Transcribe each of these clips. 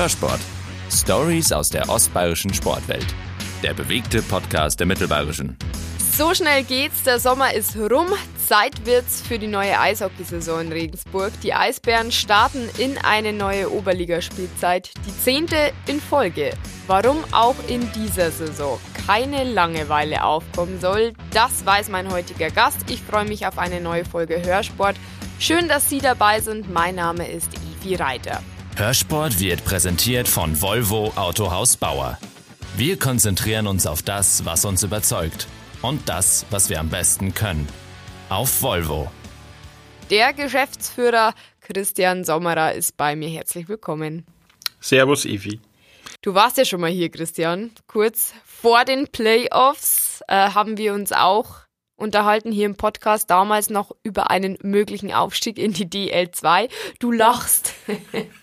Hörsport. Stories aus der ostbayerischen Sportwelt. Der bewegte Podcast der Mittelbayerischen. So schnell geht's, der Sommer ist rum. Zeit wird's für die neue Eishockeysaison in Regensburg. Die Eisbären starten in eine neue Oberligaspielzeit, die zehnte in Folge. Warum auch in dieser Saison keine Langeweile aufkommen soll, das weiß mein heutiger Gast. Ich freue mich auf eine neue Folge Hörsport. Schön, dass Sie dabei sind. Mein Name ist Ivi Reiter. Hörsport wird präsentiert von Volvo Autohaus Bauer. Wir konzentrieren uns auf das, was uns überzeugt und das, was wir am besten können. Auf Volvo. Der Geschäftsführer Christian Sommerer ist bei mir. Herzlich willkommen. Servus, Evi. Du warst ja schon mal hier, Christian. Kurz vor den Playoffs äh, haben wir uns auch unterhalten hier im Podcast damals noch über einen möglichen Aufstieg in die DL2. Du lachst.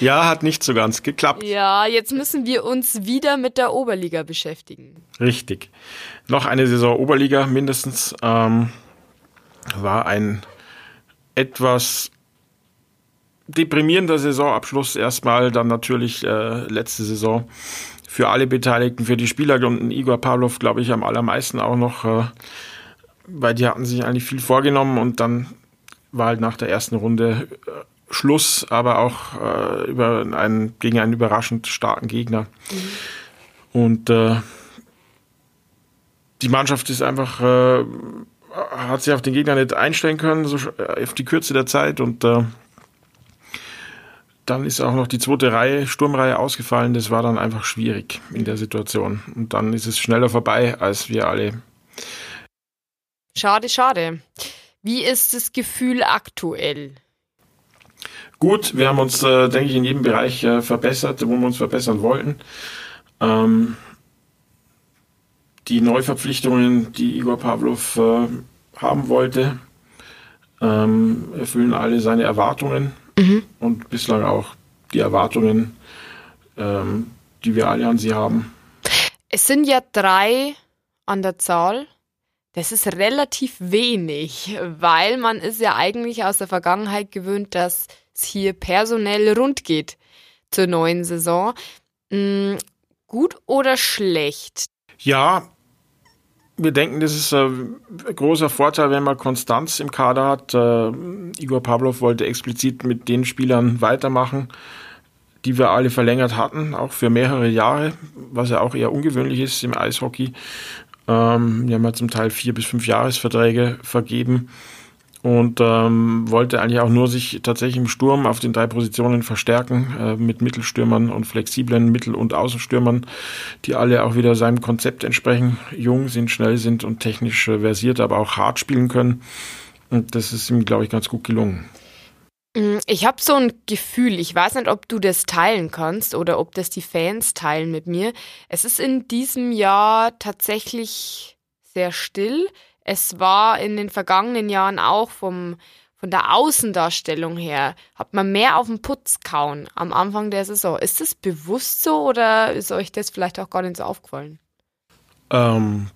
Ja, hat nicht so ganz geklappt. Ja, jetzt müssen wir uns wieder mit der Oberliga beschäftigen. Richtig. Noch eine Saison Oberliga mindestens. Ähm, war ein etwas deprimierender Saisonabschluss erstmal, dann natürlich äh, letzte Saison für alle Beteiligten, für die Spieler und Igor Pavlov, glaube ich, am allermeisten auch noch, äh, weil die hatten sich eigentlich viel vorgenommen und dann war halt nach der ersten Runde äh, Schluss, aber auch äh, über einen, gegen einen überraschend starken Gegner. Mhm. Und äh, die Mannschaft ist einfach, äh, hat sich auf den Gegner nicht einstellen können, so äh, auf die Kürze der Zeit. Und äh, dann ist auch noch die zweite Reihe, Sturmreihe ausgefallen. Das war dann einfach schwierig in der Situation. Und dann ist es schneller vorbei, als wir alle. Schade, schade. Wie ist das Gefühl aktuell? Gut. Wir haben uns, äh, denke ich, in jedem Bereich äh, verbessert, wo wir uns verbessern wollten. Ähm, die Neuverpflichtungen, die Igor Pavlov äh, haben wollte, ähm, erfüllen alle seine Erwartungen mhm. und bislang auch die Erwartungen, ähm, die wir alle an sie haben. Es sind ja drei an der Zahl. Das ist relativ wenig, weil man ist ja eigentlich aus der Vergangenheit gewöhnt, dass hier personell rund geht zur neuen Saison. Mhm, gut oder schlecht? Ja, wir denken, das ist ein großer Vorteil, wenn man Konstanz im Kader hat. Äh, Igor Pavlov wollte explizit mit den Spielern weitermachen, die wir alle verlängert hatten, auch für mehrere Jahre, was ja auch eher ungewöhnlich ist im Eishockey. Ähm, wir haben ja zum Teil vier bis fünf Jahresverträge vergeben und ähm, wollte eigentlich auch nur sich tatsächlich im Sturm auf den drei Positionen verstärken äh, mit Mittelstürmern und flexiblen Mittel- und Außenstürmern, die alle auch wieder seinem Konzept entsprechen, jung sind, schnell sind und technisch äh, versiert, aber auch hart spielen können. Und das ist ihm, glaube ich, ganz gut gelungen. Mm, ich habe so ein Gefühl, ich weiß nicht, ob du das teilen kannst oder ob das die Fans teilen mit mir. Es ist in diesem Jahr tatsächlich sehr still. Es war in den vergangenen Jahren auch vom, von der Außendarstellung her, hat man mehr auf den Putz kauen am Anfang der Saison. Ist das bewusst so oder ist euch das vielleicht auch gar nicht so aufgefallen? Ähm,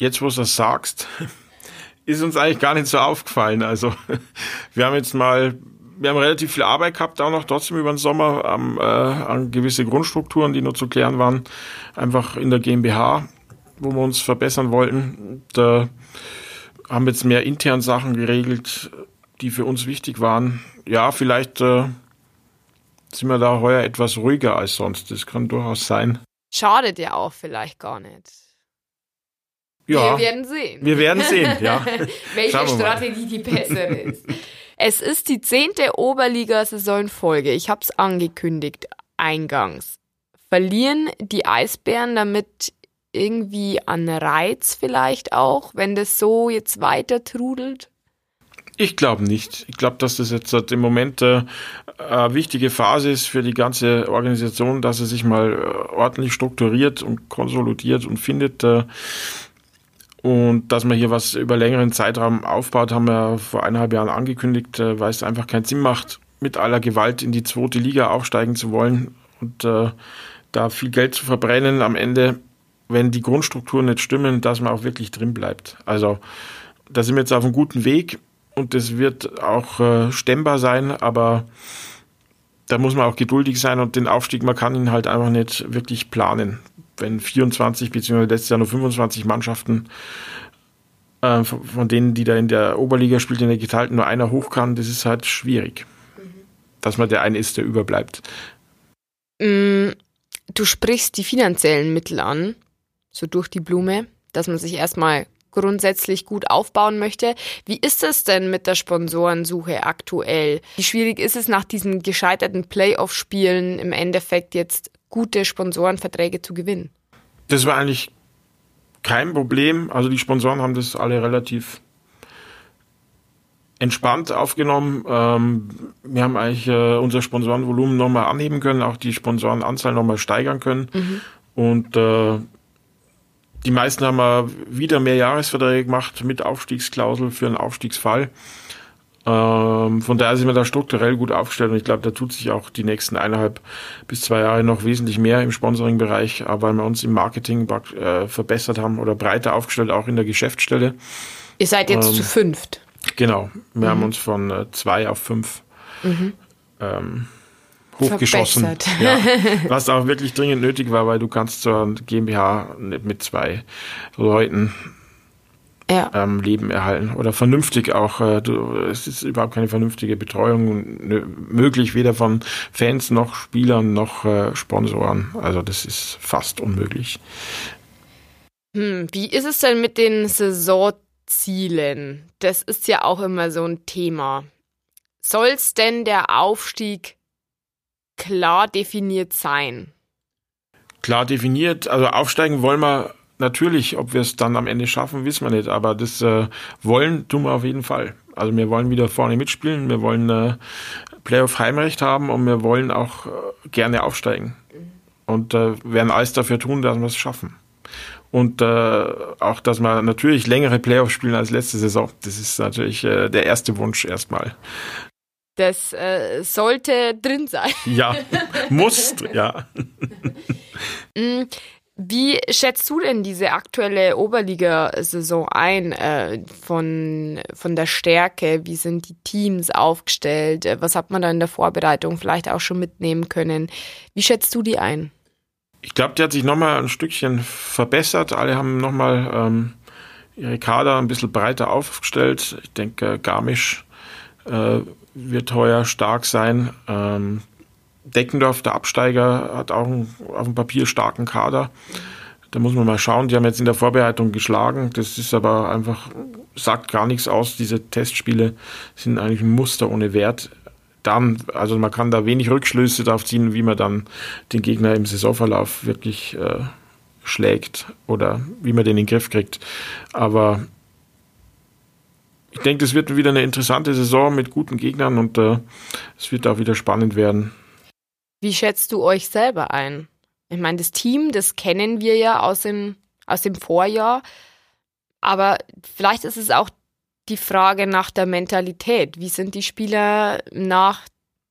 jetzt, wo du das sagst, ist uns eigentlich gar nicht so aufgefallen. Also, wir haben jetzt mal, wir haben relativ viel Arbeit gehabt, auch noch trotzdem über den Sommer am, äh, an gewisse Grundstrukturen, die nur zu klären waren, einfach in der GmbH wo wir uns verbessern wollten. Da haben wir jetzt mehr intern Sachen geregelt, die für uns wichtig waren. Ja, vielleicht äh, sind wir da heuer etwas ruhiger als sonst. Das kann durchaus sein. Schadet ja auch vielleicht gar nicht. Ja, wir werden sehen. Wir werden sehen, ja. Welche Strategie die bessere ist. Es ist die zehnte Oberliga-Saison-Folge. Ich habe es angekündigt eingangs. Verlieren die Eisbären damit irgendwie an Reiz vielleicht auch, wenn das so jetzt weiter trudelt? Ich glaube nicht. Ich glaube, dass das jetzt im Moment äh, eine wichtige Phase ist für die ganze Organisation, dass sie sich mal äh, ordentlich strukturiert und konsolidiert und findet. Äh, und dass man hier was über längeren Zeitraum aufbaut, haben wir vor eineinhalb Jahren angekündigt, äh, weil es einfach keinen Sinn macht, mit aller Gewalt in die zweite Liga aufsteigen zu wollen und äh, da viel Geld zu verbrennen. Am Ende wenn die Grundstrukturen nicht stimmen, dass man auch wirklich drin bleibt. Also da sind wir jetzt auf einem guten Weg und das wird auch äh, stemmbar sein, aber da muss man auch geduldig sein und den Aufstieg, man kann ihn halt einfach nicht wirklich planen. Wenn 24 bzw. letztes Jahr nur 25 Mannschaften äh, von denen, die da in der Oberliga spielt, in der geteilten nur einer hoch kann, das ist halt schwierig. Mhm. Dass man der eine ist, der überbleibt. Mm, du sprichst die finanziellen Mittel an, so durch die Blume, dass man sich erstmal grundsätzlich gut aufbauen möchte. Wie ist es denn mit der Sponsorensuche aktuell? Wie schwierig ist es nach diesen gescheiterten Playoff-Spielen im Endeffekt jetzt gute Sponsorenverträge zu gewinnen? Das war eigentlich kein Problem. Also die Sponsoren haben das alle relativ entspannt aufgenommen. Ähm, wir haben eigentlich äh, unser Sponsorenvolumen nochmal anheben können, auch die Sponsorenanzahl nochmal steigern können. Mhm. Und äh, die meisten haben wieder mehr Jahresverträge gemacht mit Aufstiegsklausel für einen Aufstiegsfall. Ähm, von daher sind wir da strukturell gut aufgestellt und ich glaube, da tut sich auch die nächsten eineinhalb bis zwei Jahre noch wesentlich mehr im Sponsoring-Bereich, weil wir uns im Marketing äh, verbessert haben oder breiter aufgestellt, auch in der Geschäftsstelle. Ihr seid jetzt ähm, zu fünft. Genau, wir mhm. haben uns von äh, zwei auf fünf mhm. ähm, hochgeschossen. Ja, was auch wirklich dringend nötig war, weil du kannst zur GmbH nicht mit zwei Leuten ja. ähm, Leben erhalten oder vernünftig auch. Äh, du, es ist überhaupt keine vernünftige Betreuung möglich, weder von Fans noch Spielern noch äh, Sponsoren. Also das ist fast unmöglich. Hm, wie ist es denn mit den Saisonzielen? Das ist ja auch immer so ein Thema. Soll es denn der Aufstieg klar definiert sein? Klar definiert, also aufsteigen wollen wir natürlich, ob wir es dann am Ende schaffen, wissen wir nicht, aber das äh, wollen tun wir auf jeden Fall. Also wir wollen wieder vorne mitspielen, wir wollen äh, Playoff Heimrecht haben und wir wollen auch äh, gerne aufsteigen. Und äh, werden alles dafür tun, dass wir es schaffen. Und äh, auch, dass wir natürlich längere Playoffs spielen als letzte Saison. Das ist natürlich äh, der erste Wunsch erstmal. Das äh, sollte drin sein. Ja, muss, ja. Mm, wie schätzt du denn diese aktuelle Oberliga-Saison ein? Äh, von, von der Stärke? Wie sind die Teams aufgestellt? Äh, was hat man da in der Vorbereitung vielleicht auch schon mitnehmen können? Wie schätzt du die ein? Ich glaube, die hat sich nochmal ein Stückchen verbessert. Alle haben nochmal ähm, ihre Kader ein bisschen breiter aufgestellt. Ich denke, Garmisch äh, wird heuer stark sein. Ähm, Deckendorf, der Absteiger, hat auch einen, auf dem Papier starken Kader. Da muss man mal schauen. Die haben jetzt in der Vorbereitung geschlagen. Das ist aber einfach, sagt gar nichts aus. Diese Testspiele sind eigentlich ein Muster ohne Wert. Dann, also man kann da wenig Rückschlüsse darauf ziehen, wie man dann den Gegner im Saisonverlauf wirklich äh, schlägt oder wie man den in den Griff kriegt. Aber ich denke, das wird wieder eine interessante Saison mit guten Gegnern und äh, es wird auch wieder spannend werden. Wie schätzt du euch selber ein? Ich meine, das Team, das kennen wir ja aus dem, aus dem Vorjahr, aber vielleicht ist es auch die Frage nach der Mentalität. Wie sind die Spieler nach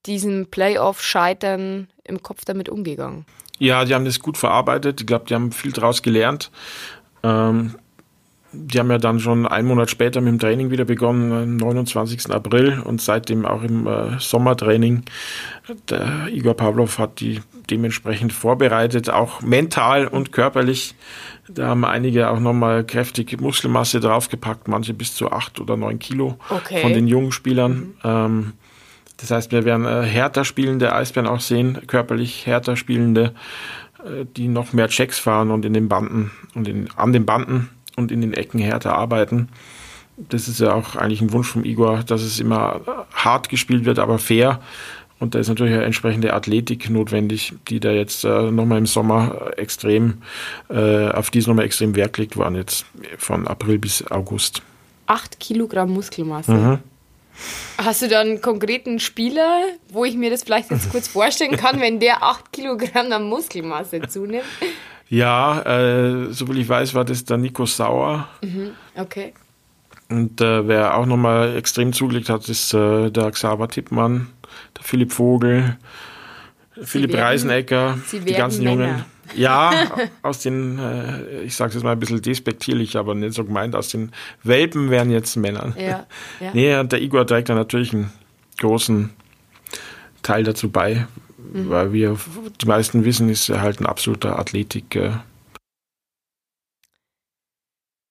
diesem Playoff-Scheitern im Kopf damit umgegangen? Ja, die haben das gut verarbeitet. Ich glaube, die haben viel daraus gelernt. Ähm, die haben ja dann schon einen Monat später mit dem Training wieder begonnen, am 29. April und seitdem auch im äh, Sommertraining. Der Igor Pavlov hat die dementsprechend vorbereitet, auch mental und körperlich. Da haben einige auch nochmal kräftig Muskelmasse draufgepackt, manche bis zu acht oder neun Kilo okay. von den jungen Spielern. Mhm. Ähm, das heißt, wir werden äh, härter spielende Eisbären auch sehen, körperlich härter spielende, äh, die noch mehr Checks fahren und in den Banden und in, an den Banden und in den Ecken härter arbeiten. Das ist ja auch eigentlich ein Wunsch vom Igor, dass es immer hart gespielt wird, aber fair. Und da ist natürlich eine entsprechende Athletik notwendig, die da jetzt äh, nochmal im Sommer extrem, äh, auf die es nochmal extrem Wert gelegt worden jetzt von April bis August. Acht Kilogramm Muskelmasse. Mhm. Hast du da einen konkreten Spieler, wo ich mir das vielleicht jetzt kurz vorstellen kann, wenn der acht Kilogramm an Muskelmasse zunimmt? Ja, äh, soviel ich weiß, war das der Nico Sauer. Mhm, okay. Und äh, wer auch nochmal extrem zugelegt hat, ist äh, der Xaver Tippmann, der Philipp Vogel, Sie Philipp werden, Reisenecker, die ganzen Männer. Jungen. Ja, aus den, äh, ich sage es mal ein bisschen despektierlich, aber nicht so gemeint, aus den Welpen werden jetzt Männer. Ja, ja. Nee, und der Igor trägt da natürlich einen großen Teil dazu bei, mhm. weil wir, die meisten wissen, ist er halt ein absoluter Athletik. Äh.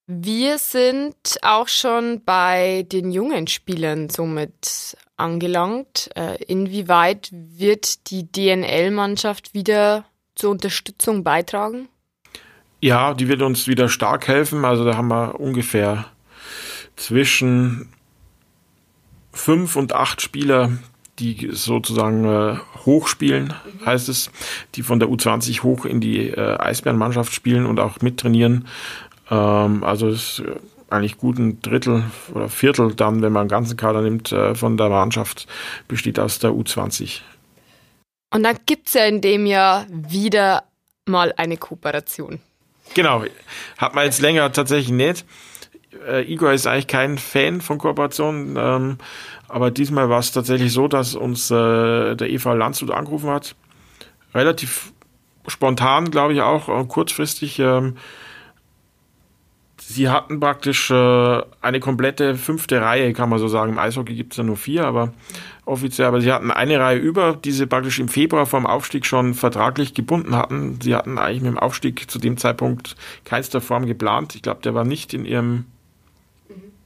Wir sind auch schon bei den jungen Spielern somit angelangt. Äh, inwieweit wird die DNL-Mannschaft wieder zur Unterstützung beitragen? Ja, die wird uns wieder stark helfen. Also da haben wir ungefähr zwischen fünf und acht Spieler, die sozusagen äh, hochspielen, mhm. heißt es, die von der U20 hoch in die äh, Eisbärenmannschaft spielen und auch mittrainieren. Ähm, also es ist eigentlich gut ein Drittel oder Viertel dann, wenn man einen ganzen Kader nimmt, äh, von der Mannschaft besteht aus der U20. Und dann gibt es ja in dem Jahr wieder mal eine Kooperation. Genau, hat man jetzt länger tatsächlich nicht. Äh, Igor ist eigentlich kein Fan von Kooperationen, ähm, aber diesmal war es tatsächlich so, dass uns äh, der EV Landshut angerufen hat. Relativ spontan, glaube ich auch, und kurzfristig. Ähm, sie hatten praktisch äh, eine komplette fünfte Reihe, kann man so sagen. Im Eishockey gibt es ja nur vier, aber offiziell, aber sie hatten eine Reihe über, die sie praktisch im Februar vom Aufstieg schon vertraglich gebunden hatten. Sie hatten eigentlich mit dem Aufstieg zu dem Zeitpunkt keinster Form geplant. Ich glaube, der war nicht in ihrem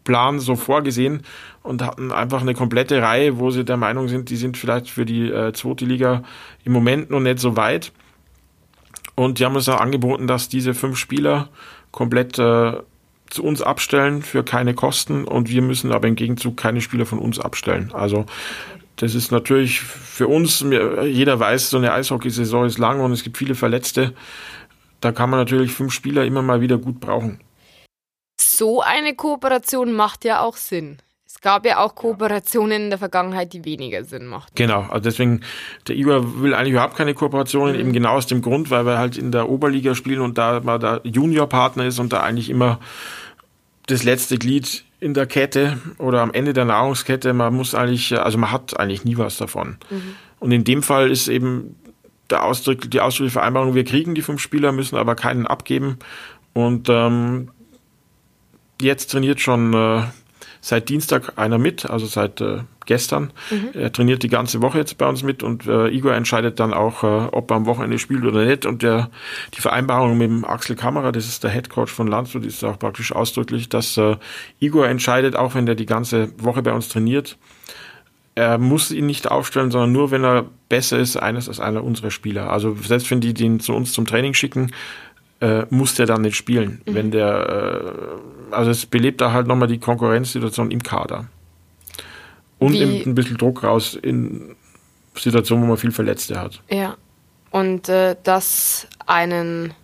Plan so vorgesehen und hatten einfach eine komplette Reihe, wo sie der Meinung sind, die sind vielleicht für die äh, zweite Liga im Moment noch nicht so weit. Und die haben uns auch angeboten, dass diese fünf Spieler komplett äh, zu uns abstellen für keine Kosten und wir müssen aber im Gegenzug keine Spieler von uns abstellen. Also das ist natürlich für uns, jeder weiß, so eine Eishockeysaison ist lang und es gibt viele Verletzte. Da kann man natürlich fünf Spieler immer mal wieder gut brauchen. So eine Kooperation macht ja auch Sinn. Es gab ja auch Kooperationen in der Vergangenheit, die weniger Sinn machten. Genau, also deswegen, der Igor will eigentlich überhaupt keine Kooperationen, mhm. eben genau aus dem Grund, weil wir halt in der Oberliga spielen und da mal der Juniorpartner ist und da eigentlich immer das letzte Glied in der Kette oder am Ende der Nahrungskette, man muss eigentlich, also man hat eigentlich nie was davon. Mhm. Und in dem Fall ist eben der Ausdruck, die ausdrückliche Vereinbarung, wir kriegen die fünf Spieler, müssen aber keinen abgeben. Und ähm, jetzt trainiert schon äh, seit Dienstag einer mit, also seit äh, gestern. Mhm. Er trainiert die ganze Woche jetzt bei uns mit und äh, Igor entscheidet dann auch, äh, ob er am Wochenende spielt oder nicht. Und der, die Vereinbarung mit dem Axel Kammerer, das ist der Head Coach von Landshut, ist auch praktisch ausdrücklich, dass äh, Igor entscheidet, auch wenn der die ganze Woche bei uns trainiert. Er muss ihn nicht aufstellen, sondern nur, wenn er besser ist, eines als einer unserer Spieler. Also selbst wenn die den zu uns zum Training schicken, äh, muss der dann nicht spielen. Mhm. Wenn der äh, also es belebt da halt nochmal die Konkurrenzsituation im Kader. Und nimmt ein bisschen Druck raus in Situationen, wo man viel Verletzte hat. Ja. Und äh, dass einen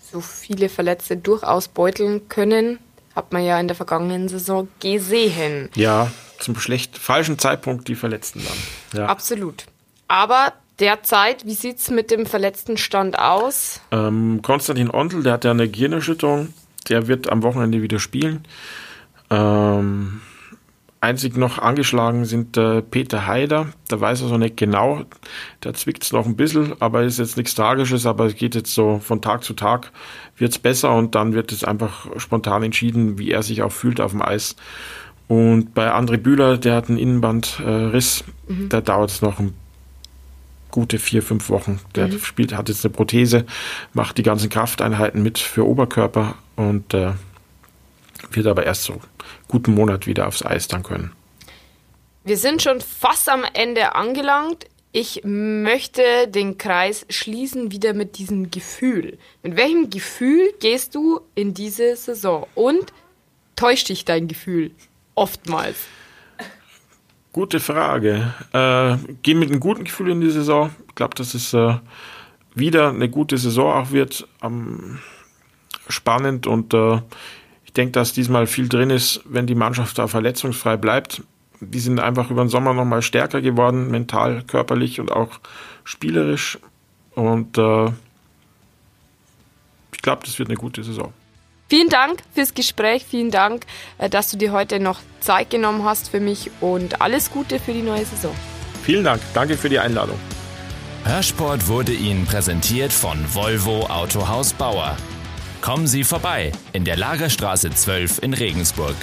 so viele Verletzte durchaus beuteln können, hat man ja in der vergangenen Saison gesehen. Ja, zum schlecht falschen Zeitpunkt die Verletzten dann. Ja. Absolut. Aber derzeit, wie sieht es mit dem verletzten Stand aus? Ähm, Konstantin Ondel, der hat ja eine Gehirnerschütterung der wird am Wochenende wieder spielen. Ähm, einzig noch angeschlagen sind äh, Peter Haider. Da weiß er so nicht genau. Da zwickt es noch ein bisschen, aber ist jetzt nichts Tragisches. Aber es geht jetzt so von Tag zu Tag wird es besser und dann wird es einfach spontan entschieden, wie er sich auch fühlt auf dem Eis. Und bei André Bühler, der hat einen Innenbandriss, äh, mhm. da dauert es noch ein gute vier, fünf Wochen. Der mhm. spielt, hat jetzt eine Prothese, macht die ganzen Krafteinheiten mit für Oberkörper und äh, wird aber erst so guten Monat wieder aufs Eis dann können. Wir sind schon fast am Ende angelangt. Ich möchte den Kreis schließen wieder mit diesem Gefühl. Mit welchem Gefühl gehst du in diese Saison? Und täuscht dich dein Gefühl oftmals? Gute Frage. Äh, geh mit einem guten Gefühl in die Saison. Ich glaube, dass es äh, wieder eine gute Saison auch wird. Ähm, spannend und äh, ich denke, dass diesmal viel drin ist, wenn die Mannschaft da verletzungsfrei bleibt. Die sind einfach über den Sommer nochmal stärker geworden, mental, körperlich und auch spielerisch. Und äh, ich glaube, das wird eine gute Saison. Vielen Dank fürs Gespräch, vielen Dank, äh, dass du dir heute noch Zeit genommen hast für mich und alles Gute für die neue Saison. Vielen Dank, danke für die Einladung. Hörsport wurde Ihnen präsentiert von Volvo Autohaus Bauer. Kommen Sie vorbei in der Lagerstraße 12 in Regensburg.